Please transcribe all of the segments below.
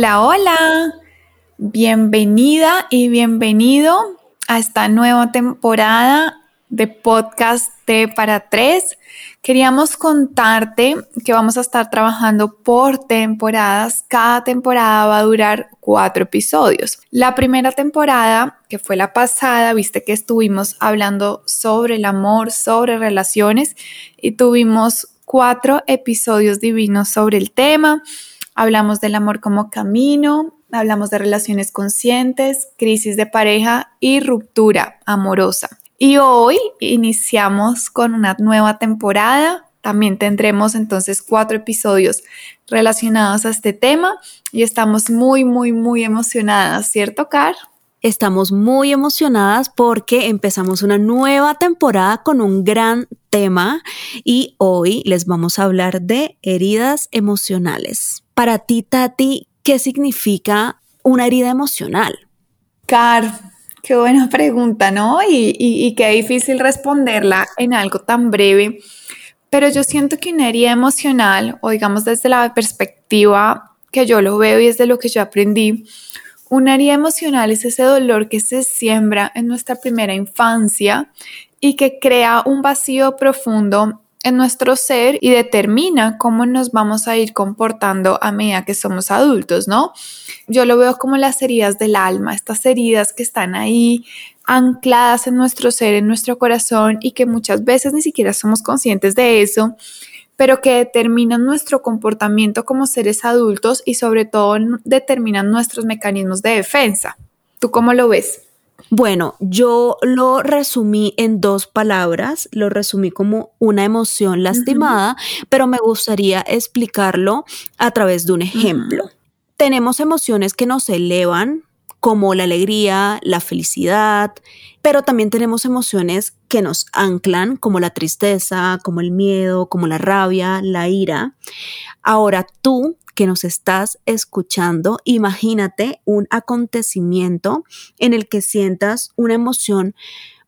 Hola, hola. Bienvenida y bienvenido a esta nueva temporada de podcast de para tres. Queríamos contarte que vamos a estar trabajando por temporadas. Cada temporada va a durar cuatro episodios. La primera temporada, que fue la pasada, viste que estuvimos hablando sobre el amor, sobre relaciones y tuvimos cuatro episodios divinos sobre el tema. Hablamos del amor como camino, hablamos de relaciones conscientes, crisis de pareja y ruptura amorosa. Y hoy iniciamos con una nueva temporada. También tendremos entonces cuatro episodios relacionados a este tema y estamos muy, muy, muy emocionadas, ¿cierto, Car? Estamos muy emocionadas porque empezamos una nueva temporada con un gran tema y hoy les vamos a hablar de heridas emocionales. Para ti, Tati, ¿qué significa una herida emocional? Car, Qué buena pregunta, ¿no? Y, qué difícil responderla en algo tan breve. Pero yo siento que una herida emocional, o digamos desde la perspectiva que yo lo veo y desde lo que yo aprendí, una herida emocional es ese dolor que se siembra en nuestra primera infancia y que crea un vacío profundo en nuestro ser y determina cómo nos vamos a ir comportando a medida que somos adultos, ¿no? Yo lo veo como las heridas del alma, estas heridas que están ahí ancladas en nuestro ser, en nuestro corazón y que muchas veces ni siquiera somos conscientes de eso, pero que determinan nuestro comportamiento como seres adultos y sobre todo determinan nuestros mecanismos de defensa. ¿Tú cómo lo ves? Bueno, yo lo resumí en dos palabras, lo resumí como una emoción lastimada, pero me gustaría explicarlo a través de un ejemplo. Tenemos emociones que nos elevan, como la alegría, la felicidad, pero también tenemos emociones que nos anclan, como la tristeza, como el miedo, como la rabia, la ira. Ahora tú que nos estás escuchando, imagínate un acontecimiento en el que sientas una emoción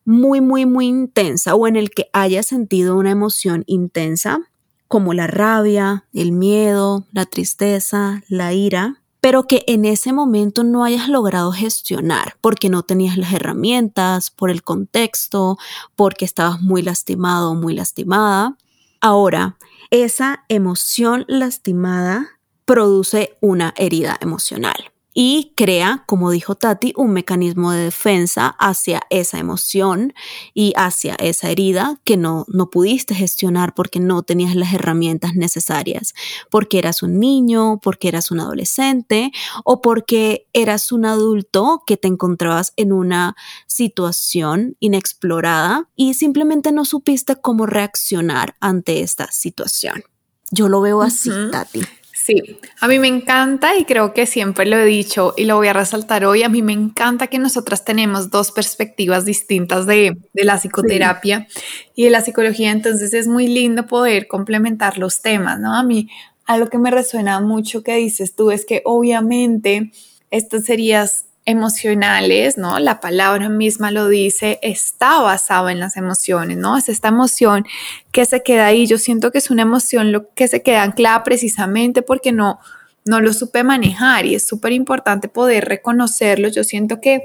muy, muy, muy intensa o en el que hayas sentido una emoción intensa como la rabia, el miedo, la tristeza, la ira, pero que en ese momento no hayas logrado gestionar porque no tenías las herramientas, por el contexto, porque estabas muy lastimado o muy lastimada. Ahora, esa emoción lastimada produce una herida emocional y crea, como dijo Tati, un mecanismo de defensa hacia esa emoción y hacia esa herida que no, no pudiste gestionar porque no tenías las herramientas necesarias, porque eras un niño, porque eras un adolescente o porque eras un adulto que te encontrabas en una situación inexplorada y simplemente no supiste cómo reaccionar ante esta situación. Yo lo veo así, Tati. Sí, a mí me encanta y creo que siempre lo he dicho y lo voy a resaltar hoy, a mí me encanta que nosotras tenemos dos perspectivas distintas de, la psicoterapia y de la psicología, entonces es muy lindo poder complementar los temas, ¿no? A mí, a lo que me resuena mucho que dices tú es que obviamente estas serías emocionales, ¿no? La palabra misma lo dice, está basado en las emociones, ¿no? Es esta emoción que se queda ahí. Yo siento que es una emoción lo que se queda anclada precisamente porque no, no lo supe manejar y es súper importante poder reconocerlo. Yo siento que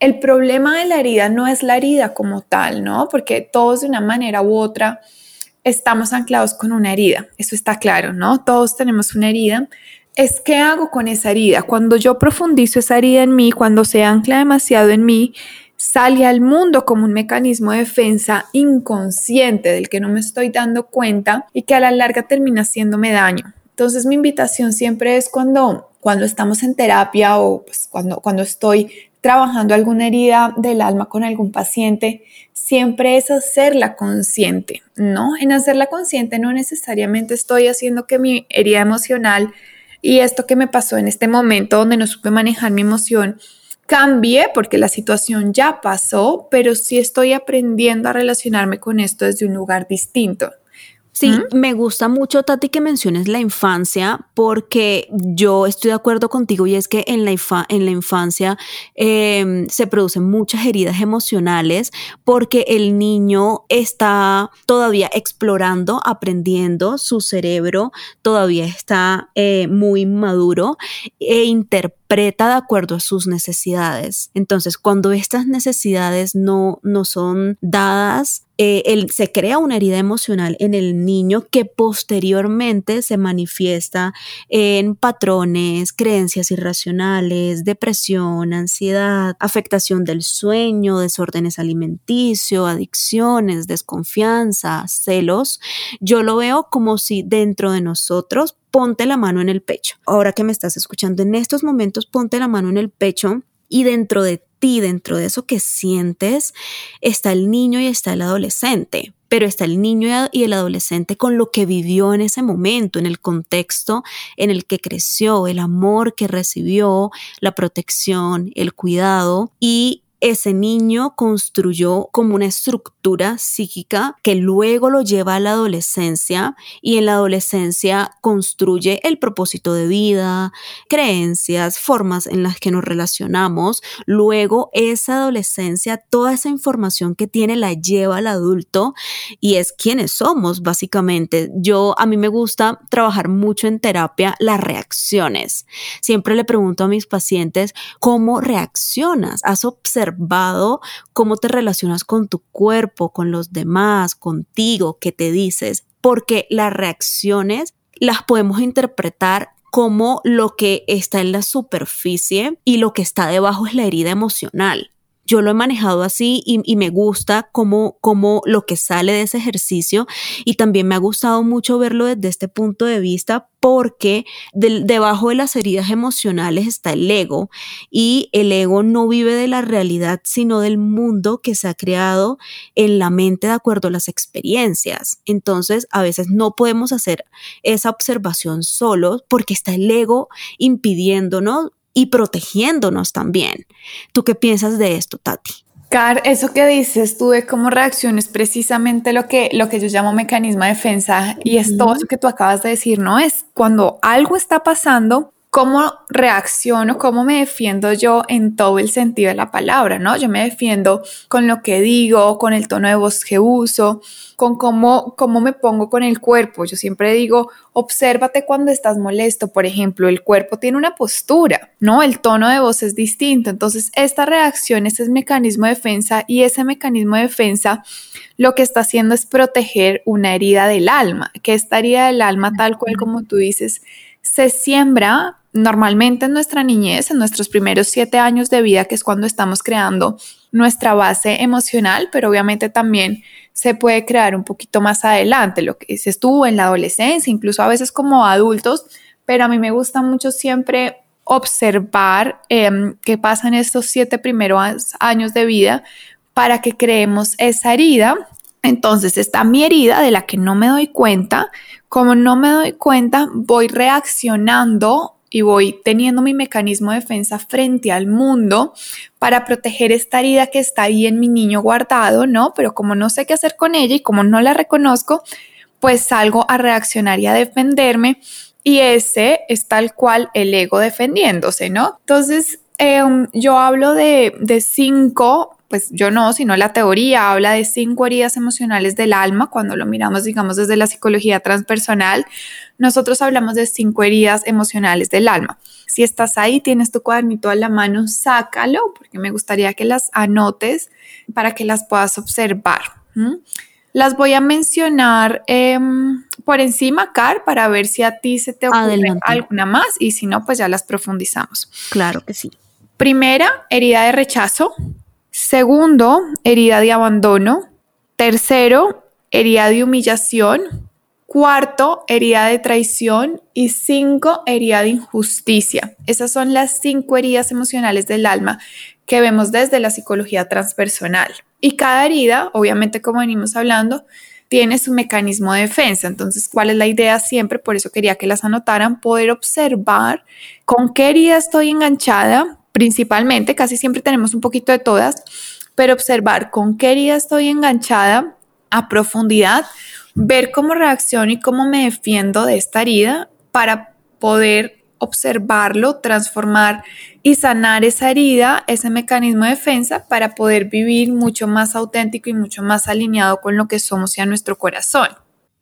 el problema de la herida no es la herida como tal, ¿no? Porque todos de una manera u otra estamos anclados con una herida. Eso está claro, ¿no? Todos tenemos una herida es qué hago con esa herida. Cuando yo profundizo esa herida en mí, cuando se ancla demasiado en mí, sale al mundo como un mecanismo de defensa inconsciente del que no me estoy dando cuenta y que a la larga termina haciéndome daño. Entonces mi invitación siempre es cuando, cuando estamos en terapia o pues, cuando, cuando estoy trabajando alguna herida del alma con algún paciente, siempre es hacerla consciente, ¿no? En hacerla consciente no necesariamente estoy haciendo que mi herida emocional y esto que me pasó en este momento donde no supe manejar mi emoción, cambie porque la situación ya pasó, pero sí estoy aprendiendo a relacionarme con esto desde un lugar distinto. Sí, me gusta mucho, Tati, que menciones la infancia, porque yo estoy de acuerdo contigo y es que en la, en la infancia em, se producen muchas heridas emocionales porque el niño está todavía explorando, aprendiendo, su cerebro todavía está eh, muy maduro e interpreta de acuerdo a sus necesidades. Entonces, cuando estas necesidades no, no son dadas eh, se crea una herida emocional en el niño que posteriormente se manifiesta en patrones, creencias irracionales, depresión, ansiedad, afectación del sueño, desórdenes alimenticios, adicciones, desconfianza, celos. Yo lo veo como si dentro de nosotros ponte la mano en el pecho. Ahora que me estás escuchando en estos momentos, ponte la mano en el pecho y dentro de ti, dentro de eso que sientes, está el niño y está el adolescente. Pero está el niño y el adolescente con lo que vivió en ese momento, en el contexto en el que creció, el amor que recibió, la protección, el cuidado y ese niño construyó como una estructura psíquica que luego lo lleva a la adolescencia y en la adolescencia construye el propósito de vida, creencias, formas en las que nos relacionamos. Luego esa adolescencia, toda esa información que tiene la lleva al adulto y es quienes somos básicamente. Yo a mí me gusta trabajar mucho en terapia las reacciones. Siempre le pregunto a mis pacientes cómo reaccionas. ¿Has observado cómo te relacionas con tu cuerpo, con los demás, contigo, qué te dices, porque las reacciones las podemos interpretar como lo que está en la superficie y lo que está debajo es la herida emocional yo lo he manejado así y, me gusta como, como lo que sale de ese ejercicio y también me ha gustado mucho verlo desde este punto de vista porque debajo de las heridas emocionales está el ego y el ego no vive de la realidad sino del mundo que se ha creado en la mente de acuerdo a las experiencias. Entonces a veces no podemos hacer esa observación solos porque está el ego impidiéndonos y protegiéndonos también. ¿Tú qué piensas de esto, Tati? Car, eso que dices tú de cómo reacciones precisamente lo que, lo que yo llamo mecanismo de defensa y es todo eso que tú acabas de decir, ¿no? Es cuando algo está pasando, cómo reacciono, cómo me defiendo yo en todo el sentido de la palabra, ¿no? Yo me defiendo con lo que digo, con el tono de voz que uso, con cómo, cómo me pongo con el cuerpo. Yo siempre digo, obsérvate cuando estás molesto, por ejemplo, el cuerpo tiene una postura, ¿no? El tono de voz es distinto. Entonces, esta reacción, este es mecanismo de defensa y ese mecanismo de defensa lo que está haciendo es proteger una herida del alma, que esta herida del alma, tal cual como tú dices, se siembra normalmente en nuestra niñez, en nuestros primeros siete años de vida, que es cuando estamos creando nuestra base emocional, pero obviamente también se puede crear un poquito más adelante, lo que dices tú en la adolescencia, incluso a veces como adultos, pero a mí me gusta mucho siempre observar em, qué pasa en estos siete primeros años de vida para que creemos esa herida. Entonces está mi herida de la que no me doy cuenta. Como no me doy cuenta, voy reaccionando y voy teniendo mi mecanismo de defensa frente al mundo para proteger esta herida que está ahí en mi niño guardado, ¿no? Pero como no sé qué hacer con ella y como no la reconozco, pues salgo a reaccionar y a defenderme y ese es tal cual el ego defendiéndose, ¿no? Entonces, em, yo hablo de, de cinco pues yo no, sino la teoría habla de cinco heridas emocionales del alma, cuando lo miramos, digamos, desde la psicología transpersonal, nosotros hablamos de cinco heridas emocionales del alma. Si estás ahí, tienes tu cuadernito a la mano, sácalo, porque me gustaría que las anotes para que las puedas observar. Las voy a mencionar em, por encima, Car, para ver si a ti se te ocurre alguna más y si no, pues ya las profundizamos. Claro que sí. Primera, herida de rechazo. Segundo, herida de abandono. Tercero, herida de humillación. Cuarto, herida de traición. Y cinco, herida de injusticia. Esas son las cinco heridas emocionales del alma que vemos desde la psicología transpersonal. Y cada herida, obviamente como venimos hablando, tiene su mecanismo de defensa. Entonces, ¿cuál es la idea siempre? Por eso quería que las anotaran, poder observar con qué herida estoy enganchada, principalmente, casi siempre tenemos un poquito de todas, pero observar con qué herida estoy enganchada a profundidad ver cómo reacciono y cómo me defiendo de esta herida para poder observarlo, transformar y sanar esa herida, ese mecanismo de defensa para poder vivir mucho más auténtico y mucho más alineado con lo que somos y a nuestro corazón.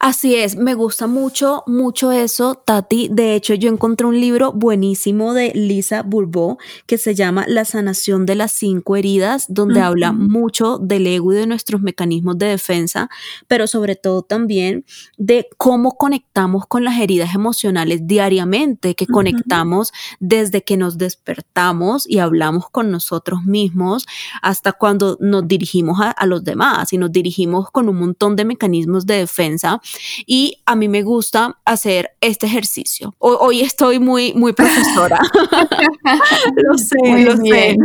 Así es, me gusta mucho, mucho eso, Tati. De hecho, yo encontré un libro buenísimo de Lisa Bourbeau que se llama La sanación de las cinco heridas, donde habla mucho del ego y de nuestros mecanismos de defensa, pero sobre todo también de cómo conectamos con las heridas emocionales diariamente, que conectamos desde que nos despertamos y hablamos con nosotros mismos hasta cuando nos dirigimos a, a los demás y nos dirigimos con un montón de mecanismos de defensa y a mí me gusta hacer este ejercicio. Hoy, estoy muy, muy profesora. lo sé, lo sé.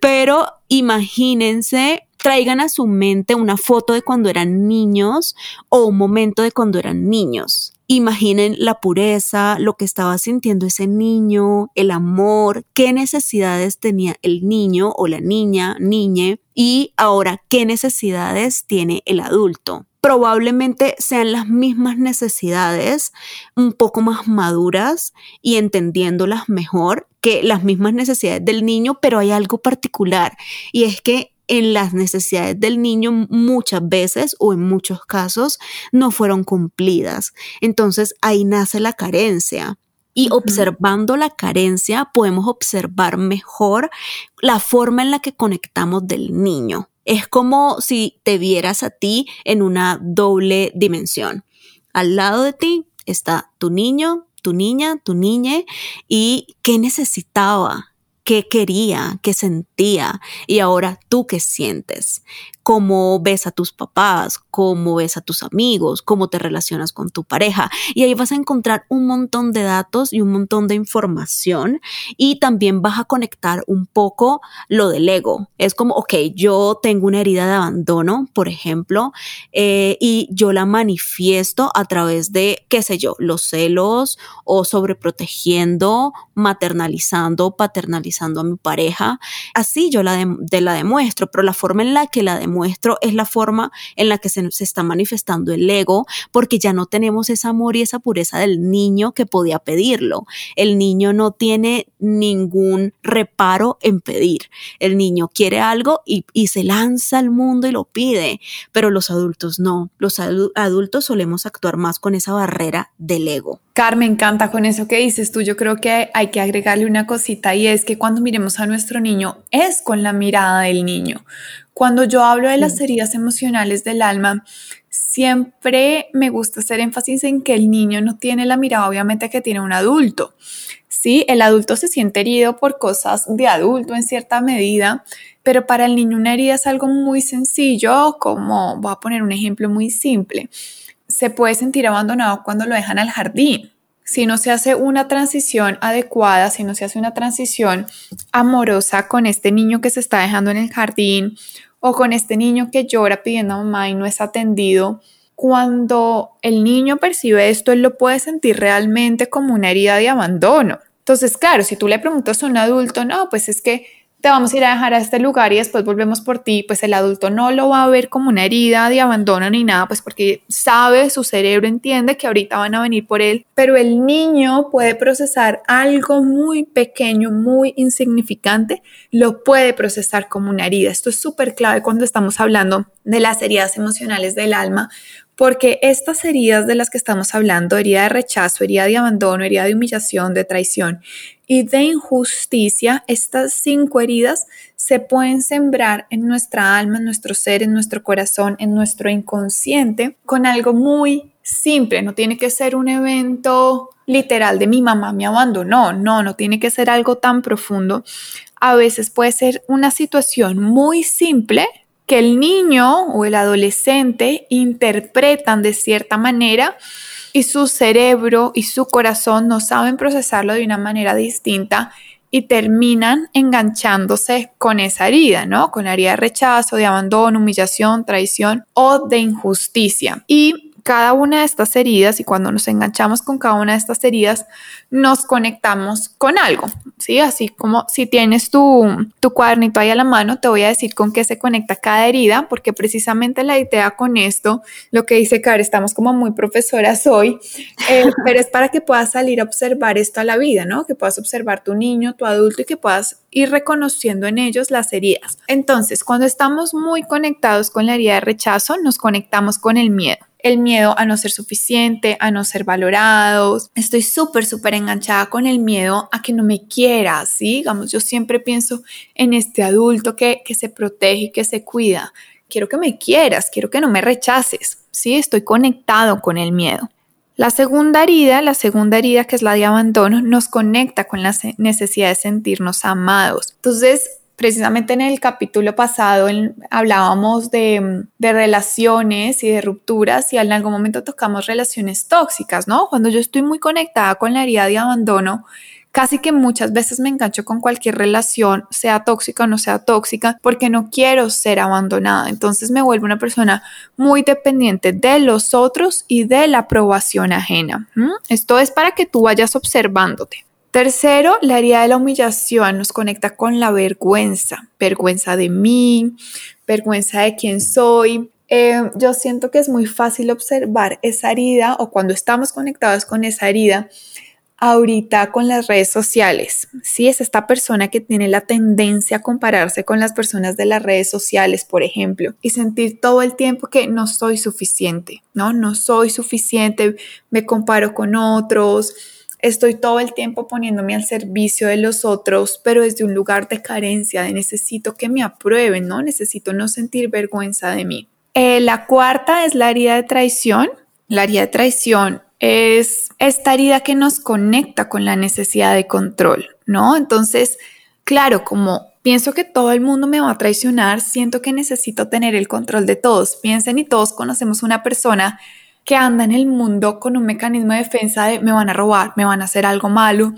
Pero imagínense traigan a su mente una foto de cuando eran niños o un momento de cuando eran niños. Imaginen la pureza, lo que estaba sintiendo ese niño, el amor, qué necesidades tenía el niño o la niña, niñe, y ahora qué necesidades tiene el adulto probablemente sean las mismas necesidades, un poco más maduras y entendiéndolas mejor que las mismas necesidades del niño, pero hay algo particular y es que en las necesidades del niño muchas veces o en muchos casos no fueron cumplidas. Entonces ahí nace la carencia. Y observando la carencia podemos observar mejor la forma en la que conectamos del niño. Es como si te vieras a ti en una doble dimensión. Al lado de ti está tu niño, tu niña, tu niñe y qué necesitaba, qué quería, qué sentía y ahora tú qué sientes cómo ves a tus papás, cómo ves a tus amigos, cómo te relacionas con tu pareja. Y ahí vas a encontrar un montón de datos y un montón de información y también vas a conectar un poco lo del ego. Es como, ok, yo tengo una herida de abandono, por ejemplo, eh, y yo la manifiesto a través de, qué sé yo, los celos o sobreprotegiendo, maternalizando, paternalizando a mi pareja. Así yo la, la demuestro, pero la forma en la que la demuestro muestro es la forma en la que se, se está manifestando el ego, porque ya no tenemos ese amor y esa pureza del niño que podía pedirlo. El niño no tiene ningún reparo en pedir. El niño quiere algo y, y se lanza al mundo y lo pide, pero los adultos no. Los adultos solemos actuar más con esa barrera del ego. Carmen, encanta con eso que dices tú. Yo creo que hay que agregarle una cosita y es que cuando miremos a nuestro niño es con la mirada del niño. Cuando yo hablo de las heridas emocionales del alma, siempre me gusta hacer énfasis en que el niño no tiene la mirada obviamente que tiene un adulto. Sí, el adulto se siente herido por cosas de adulto en cierta medida, pero para el niño una herida es algo muy sencillo, como voy a poner un ejemplo muy simple se puede sentir abandonado cuando lo dejan al jardín. Si no se hace una transición adecuada, si no se hace una transición amorosa con este niño que se está dejando en el jardín o con este niño que llora pidiendo a mamá y no es atendido, cuando el niño percibe esto, él lo puede sentir realmente como una herida de abandono. Entonces, claro, si tú le preguntas a un adulto, no, pues es que te vamos a ir a dejar a este lugar y después volvemos por ti, pues el adulto no lo va a ver como una herida de abandono ni nada, pues porque sabe, su cerebro entiende que ahorita van a venir por él, pero el niño puede procesar algo muy pequeño, muy insignificante, lo puede procesar como una herida. Esto es súper clave cuando estamos hablando de las heridas emocionales del alma, porque estas heridas de las que estamos hablando, herida de rechazo, herida de abandono, herida de humillación, de traición y de injusticia, estas cinco heridas se pueden sembrar en nuestra alma, en nuestro ser, en nuestro corazón, en nuestro inconsciente, con algo muy simple. No tiene que ser un evento literal de mi mamá me abandonó, no, no tiene que ser algo tan profundo. A veces puede ser una situación muy simple que el niño o el adolescente interpretan de cierta manera y su cerebro y su corazón no saben procesarlo de una manera distinta y terminan enganchándose con esa herida, ¿no? Con la herida de rechazo, de abandono, humillación, traición o de injusticia. Y cada una de estas heridas y cuando nos enganchamos con cada una de estas heridas, nos conectamos con algo, ¿sí? Así como si tienes tu, tu cuadernito ahí a la mano, te voy a decir con qué se conecta cada herida, porque precisamente la idea con esto, lo que dice Car, estamos como muy profesoras hoy, eh, pero es para que puedas salir a observar esto a la vida, ¿no? Que puedas observar tu niño, tu adulto y que puedas ir reconociendo en ellos las heridas. Entonces, cuando estamos muy conectados con la herida de rechazo, nos conectamos con el miedo el miedo a no ser suficiente, a no ser valorados. Estoy súper, súper enganchada con el miedo a que no me quieras, ¿sí? Digamos, yo siempre pienso en este adulto que, que se protege y que se cuida. Quiero que me quieras, quiero que no me rechaces, ¿sí? Estoy conectado con el miedo. La segunda herida, la segunda herida que es la de abandono, nos conecta con la necesidad de sentirnos amados. Entonces, precisamente en el capítulo pasado hablábamos de, relaciones y de rupturas y en algún momento tocamos relaciones tóxicas, ¿no? Cuando yo estoy muy conectada con la herida de abandono, casi que muchas veces me engancho con cualquier relación, sea tóxica o no sea tóxica, porque no quiero ser abandonada. Entonces me vuelvo una persona muy dependiente de los otros y de la aprobación ajena. Esto es para que tú vayas observándote. Tercero, la herida de la humillación nos conecta con la vergüenza, vergüenza de mí, vergüenza de quién soy. Eh, yo siento que es muy fácil observar esa herida o cuando estamos conectados con esa herida, ahorita con las redes sociales. Sí, es esta persona que tiene la tendencia a compararse con las personas de las redes sociales, por ejemplo, y sentir todo el tiempo que no soy suficiente, ¿no? No soy suficiente, me comparo con otros Estoy todo el tiempo poniéndome al servicio de los otros, pero desde un lugar de carencia, de necesito que me aprueben, ¿no? Necesito no sentir vergüenza de mí. Eh, la cuarta es la herida de traición. La herida de traición es esta herida que nos conecta con la necesidad de control, ¿no? Entonces, claro, como pienso que todo el mundo me va a traicionar, siento que necesito tener el control de todos. Piensen y todos conocemos una persona que anda en el mundo con un mecanismo de defensa de me van a robar, me van a hacer algo malo,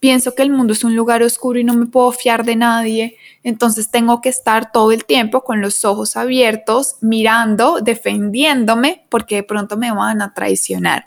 pienso que el mundo es un lugar oscuro y no me puedo fiar de nadie, entonces tengo que estar todo el tiempo con los ojos abiertos, mirando, defendiéndome, porque de pronto me van a traicionar.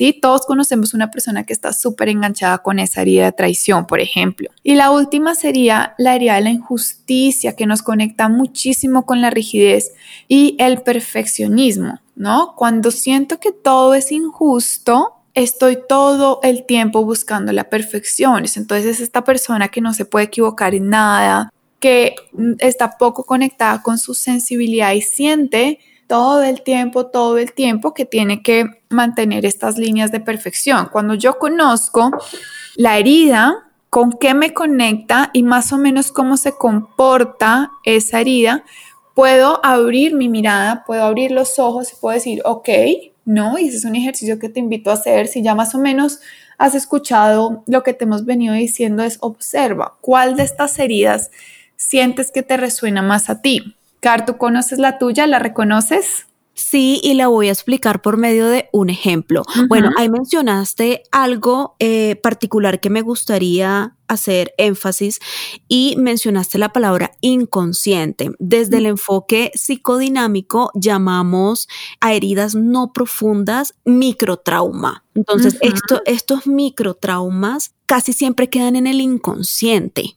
¿Sí? Todos conocemos una persona que está súper enganchada con esa herida de traición, por ejemplo. Y la última sería la herida de la injusticia, que nos conecta muchísimo con la rigidez y el perfeccionismo. ¿no? Cuando siento que todo es injusto, estoy todo el tiempo buscando la perfección. Entonces es esta persona que no se puede equivocar en nada, que está poco conectada con su sensibilidad y siente todo el tiempo, todo el tiempo que tiene que mantener estas líneas de perfección. Cuando yo conozco la herida, con qué me conecta y más o menos cómo se comporta esa herida, puedo abrir mi mirada, puedo abrir los ojos y puedo decir, ok, no, y ese es un ejercicio que te invito a hacer. Si ya más o menos has escuchado lo que te hemos venido diciendo, es observa cuál de estas heridas sientes que te resuena más a ti. Car, ¿tú conoces la tuya? ¿La reconoces? Sí, y la voy a explicar por medio de un ejemplo. Bueno, ahí mencionaste algo eh, particular que me gustaría hacer énfasis y mencionaste la palabra inconsciente. Desde el enfoque psicodinámico llamamos a heridas no profundas microtrauma. Entonces, estos microtraumas casi siempre quedan en el inconsciente.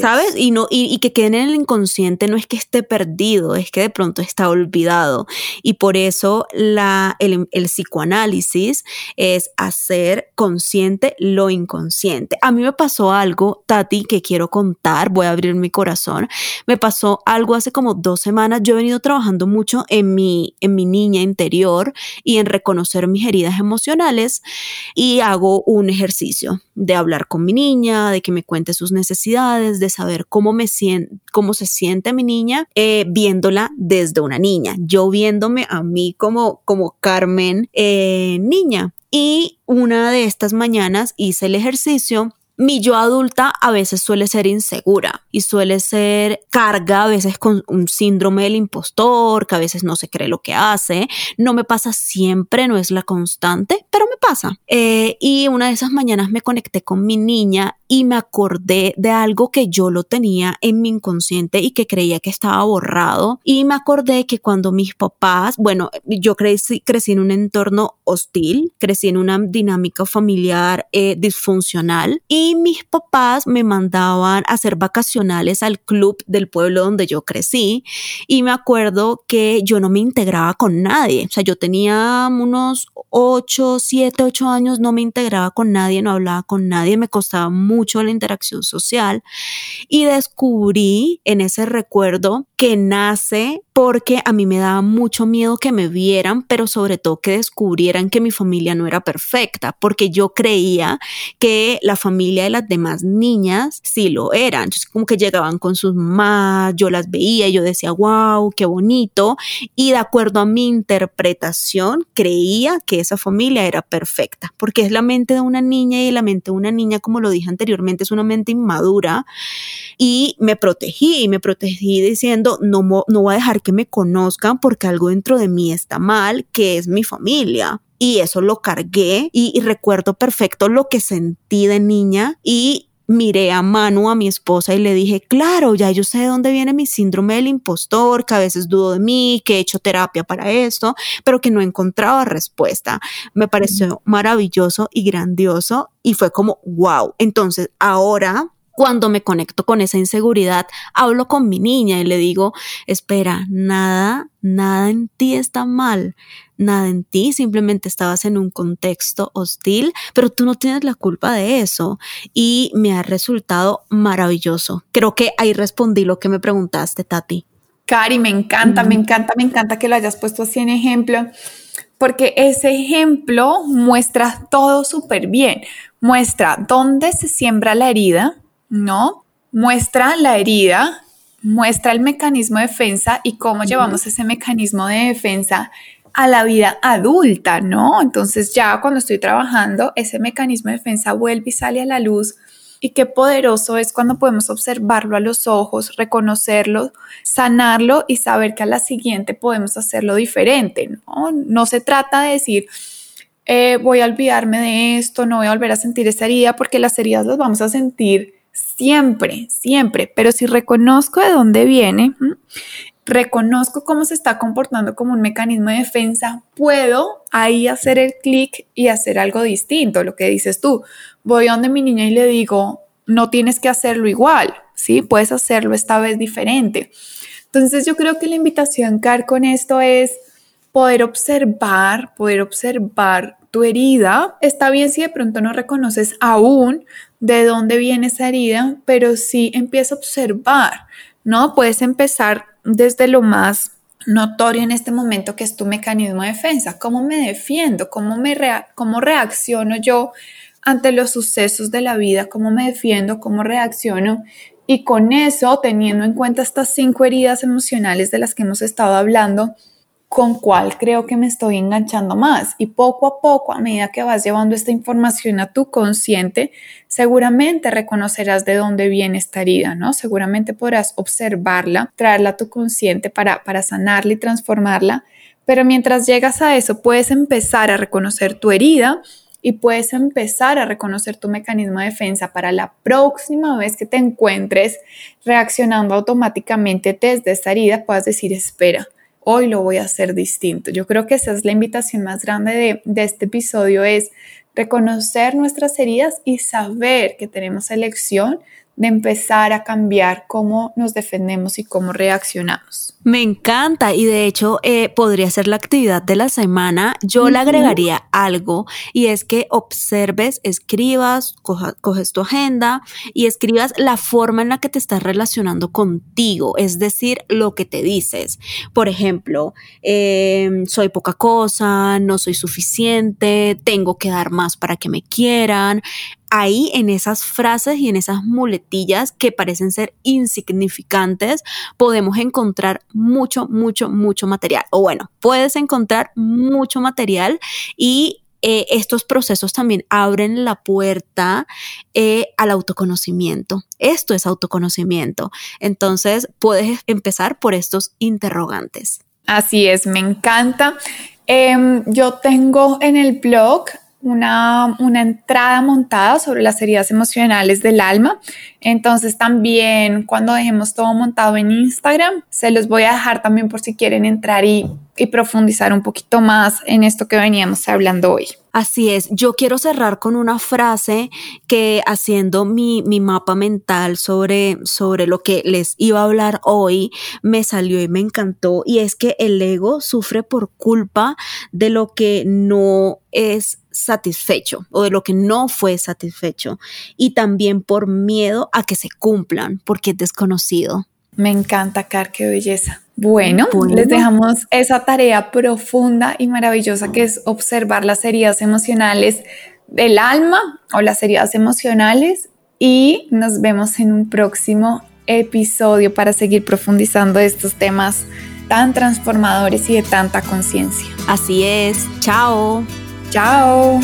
¿Sabes? Y, no, y, que quede en el inconsciente no es que esté perdido, es que de pronto está olvidado. Y por eso la, el, el, psicoanálisis es hacer consciente lo inconsciente. A mí me pasó algo, Tati, que quiero contar, voy a abrir mi corazón. Me pasó algo hace como dos semanas. Yo he venido trabajando mucho en mi, en mi niña interior y en reconocer mis heridas emocionales y hago un ejercicio de hablar con mi niña, de que me cuente sus necesidades de saber cómo, me cómo se siente mi niña eh, viéndola desde una niña, yo viéndome a mí como, como Carmen eh, niña. Y una de estas mañanas hice el ejercicio mi yo adulta a veces suele ser insegura y suele ser carga a veces con un síndrome del impostor, que a veces no se cree lo que hace. No me pasa siempre, no es la constante, pero me pasa. Eh, y una de esas mañanas me conecté con mi niña y me acordé de algo que yo lo tenía en mi inconsciente y que creía que estaba borrado. Y me acordé que cuando mis papás, bueno, yo crecí, crecí en un entorno hostil, crecí en una dinámica familiar eh, disfuncional y mis papás me mandaban a hacer vacacionales al club del pueblo donde yo crecí y me acuerdo que yo no me integraba con nadie, o sea, yo tenía unos 8, 7, 8 años, no me integraba con nadie, no hablaba con nadie, me costaba mucho la interacción social y descubrí en ese recuerdo que nace porque a mí me daba mucho miedo que me vieran, pero sobre todo que descubrieran que mi familia no era perfecta, porque yo creía que la familia de las demás niñas sí lo eran. Entonces, como que llegaban con sus mamás, yo las veía y yo decía, wow, qué bonito. Y de acuerdo a mi interpretación, creía que esa familia era perfecta, porque es la mente de una niña y la mente de una niña, como lo dije anteriormente, es una mente inmadura. Y me protegí y me protegí diciendo, no, no voy a dejar que me conozcan porque algo dentro de mí está mal, que es mi familia. Y eso lo cargué y, recuerdo perfecto lo que sentí de niña y miré a Manu, a mi esposa, y le dije, claro, ya yo sé de dónde viene mi síndrome del impostor, que a veces dudo de mí, que he hecho terapia para esto, pero que no encontraba respuesta. Me pareció maravilloso y grandioso y fue como, wow. Entonces, ahora cuando me conecto con esa inseguridad, hablo con mi niña y le digo, espera, nada, nada en ti está mal, nada en ti, simplemente estabas en un contexto hostil, pero tú no tienes la culpa de eso y me ha resultado maravilloso. Creo que ahí respondí lo que me preguntaste, Tati. Cari, me encanta, me encanta, me encanta que lo hayas puesto así en ejemplo, porque ese ejemplo muestra todo súper bien, muestra dónde se siembra la herida, ¿no? Muestra la herida, muestra el mecanismo de defensa y cómo llevamos ese mecanismo de defensa a la vida adulta, ¿no? Entonces ya cuando estoy trabajando, ese mecanismo de defensa vuelve y sale a la luz y qué poderoso es cuando podemos observarlo a los ojos, reconocerlo, sanarlo y saber que a la siguiente podemos hacerlo diferente, ¿no? No se trata de decir, eh, voy a olvidarme de esto, no voy a volver a sentir esa herida, porque las heridas las vamos a sentir siempre, siempre, pero si reconozco de dónde viene, reconozco cómo se está comportando como un mecanismo de defensa, puedo ahí hacer el clic y hacer algo distinto, lo que dices tú. Voy a donde mi niña y le digo, no tienes que hacerlo igual, ¿sí? Puedes hacerlo esta vez diferente. Entonces yo creo que la invitación, Car, con esto es poder observar, poder observar tu herida. Está bien si de pronto no reconoces aún de dónde viene esa herida, pero sí empieza a observar, ¿no? Puedes empezar desde lo más notorio en este momento que es tu mecanismo de defensa, cómo me defiendo, cómo, me cómo reacciono yo ante los sucesos de la vida, cómo me defiendo, cómo reacciono y con eso, teniendo en cuenta estas cinco heridas emocionales de las que hemos estado hablando, con cuál creo que me estoy enganchando más. Y poco a poco, a medida que vas llevando esta información a tu consciente, seguramente reconocerás de dónde viene esta herida, ¿no? Seguramente podrás observarla, traerla a tu consciente para, para sanarla y transformarla. Pero mientras llegas a eso, puedes empezar a reconocer tu herida y puedes empezar a reconocer tu mecanismo de defensa para la próxima vez que te encuentres reaccionando automáticamente desde esa herida, puedas decir, espera, hoy lo voy a hacer distinto. Yo creo que esa es la invitación más grande de, de este episodio, es reconocer nuestras heridas y saber que tenemos elección de empezar a cambiar cómo nos defendemos y cómo reaccionamos. Me encanta y de hecho eh, podría ser la actividad de la semana. Yo le agregaría algo y es que observes, escribas, coges tu agenda y escribas la forma en la que te estás relacionando contigo, es decir, lo que te dices. Por ejemplo, em, soy poca cosa, no soy suficiente, tengo que dar más para que me quieran, ahí en esas frases y en esas muletillas que parecen ser insignificantes, podemos encontrar mucho, mucho, mucho material. O bueno, puedes encontrar mucho material y eh, estos procesos también abren la puerta eh, al autoconocimiento. Esto es autoconocimiento. Entonces, puedes empezar por estos interrogantes. Así es, me encanta. Em, yo tengo en el blog una, una entrada montada sobre las heridas emocionales del alma. Entonces también cuando dejemos todo montado en Instagram, se los voy a dejar también por si quieren entrar y, profundizar un poquito más en esto que veníamos hablando hoy. Así es, yo quiero cerrar con una frase que haciendo mi, mi, mapa mental sobre, sobre lo que les iba a hablar hoy, me salió y me encantó, y es que el ego sufre por culpa de lo que no es satisfecho o de lo que no fue satisfecho, y también por miedo a que se cumplan, porque es desconocido. Me encanta, Car, qué belleza. Bueno, les dejamos esa tarea profunda y maravillosa que es observar las heridas emocionales del alma o las heridas emocionales y nos vemos en un próximo episodio para seguir profundizando estos temas tan transformadores y de tanta conciencia. Así es, chao. Chao.